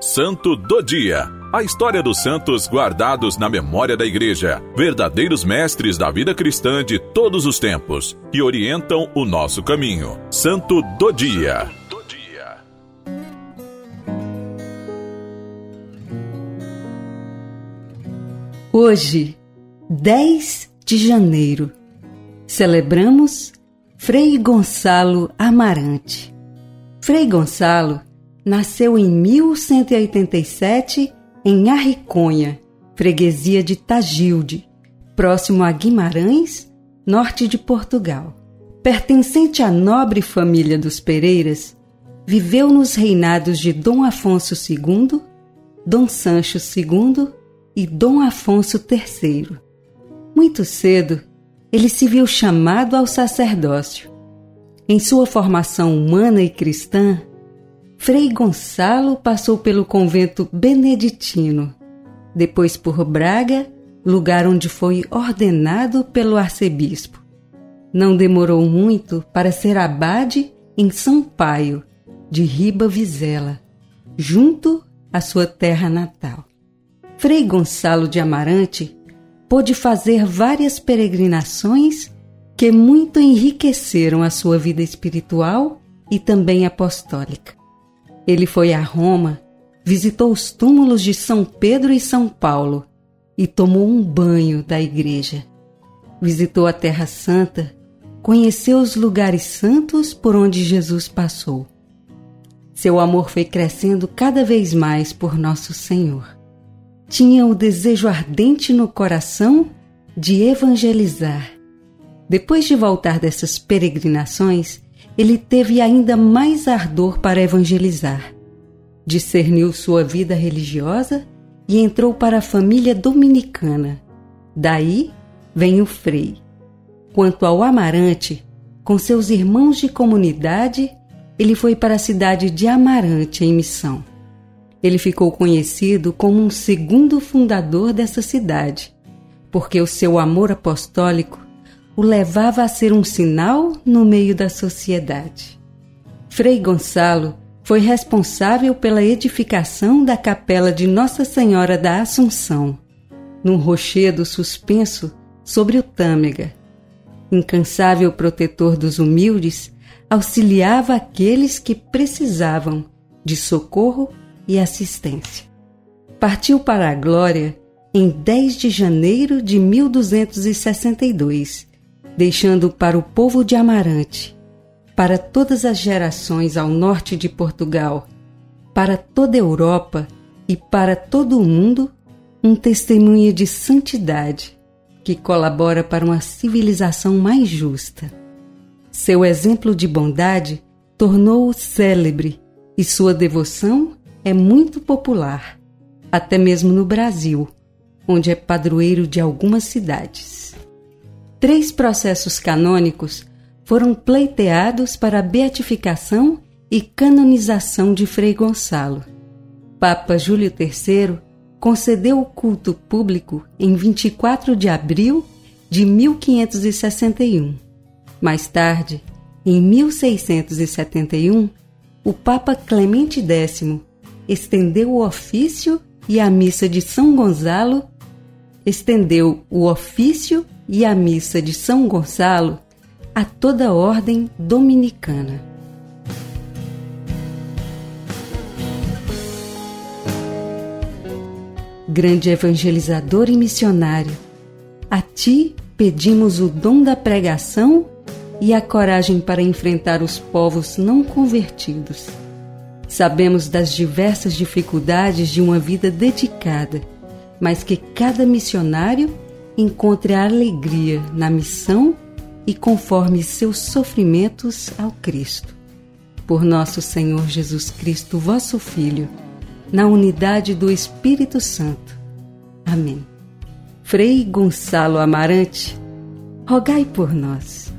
Santo do Dia. A história dos santos guardados na memória da Igreja, verdadeiros mestres da vida cristã de todos os tempos, que orientam o nosso caminho. Santo do Dia. Hoje, 10 de janeiro, celebramos Frei Gonçalo Amarante. Frei Gonçalo nasceu em 1187 em Arriconha, freguesia de Tagilde, próximo a Guimarães, norte de Portugal. Pertencente à nobre família dos Pereiras, viveu nos reinados de Dom Afonso II, Dom Sancho II e Dom Afonso III. Muito cedo, ele se viu chamado ao sacerdócio. Em sua formação humana e cristã, Frei Gonçalo passou pelo convento beneditino, depois por Braga, lugar onde foi ordenado pelo arcebispo. Não demorou muito para ser abade em São Paio, de Riba Vizela, junto à sua terra natal. Frei Gonçalo de Amarante pôde fazer várias peregrinações que muito enriqueceram a sua vida espiritual e também apostólica. Ele foi a Roma, visitou os túmulos de São Pedro e São Paulo e tomou um banho da igreja. Visitou a Terra Santa, conheceu os lugares santos por onde Jesus passou. Seu amor foi crescendo cada vez mais por Nosso Senhor tinha o desejo ardente no coração de evangelizar. Depois de voltar dessas peregrinações, ele teve ainda mais ardor para evangelizar. Discerniu sua vida religiosa e entrou para a família dominicana. Daí vem o Frei. Quanto ao Amarante, com seus irmãos de comunidade, ele foi para a cidade de Amarante em missão. Ele ficou conhecido como um segundo fundador dessa cidade, porque o seu amor apostólico o levava a ser um sinal no meio da sociedade. Frei Gonçalo foi responsável pela edificação da capela de Nossa Senhora da Assunção, num rochedo suspenso sobre o Tâmega. Incansável protetor dos humildes, auxiliava aqueles que precisavam de socorro e assistência. Partiu para a glória em 10 de janeiro de 1262, deixando para o povo de Amarante, para todas as gerações ao norte de Portugal, para toda a Europa e para todo o mundo, um testemunho de santidade que colabora para uma civilização mais justa. Seu exemplo de bondade tornou-o célebre e sua devoção é muito popular, até mesmo no Brasil, onde é padroeiro de algumas cidades. Três processos canônicos foram pleiteados para a beatificação e canonização de Frei Gonçalo. Papa Júlio III concedeu o culto público em 24 de abril de 1561. Mais tarde, em 1671, o Papa Clemente X estendeu o ofício e a missa de São Gonçalo, estendeu o ofício e a missa de São Gonçalo a toda a ordem dominicana. Grande evangelizador e missionário, a ti pedimos o dom da pregação e a coragem para enfrentar os povos não convertidos Sabemos das diversas dificuldades de uma vida dedicada, mas que cada missionário encontre a alegria na missão e conforme seus sofrimentos ao Cristo. Por nosso Senhor Jesus Cristo, vosso Filho, na unidade do Espírito Santo. Amém. Frei Gonçalo Amarante, rogai por nós.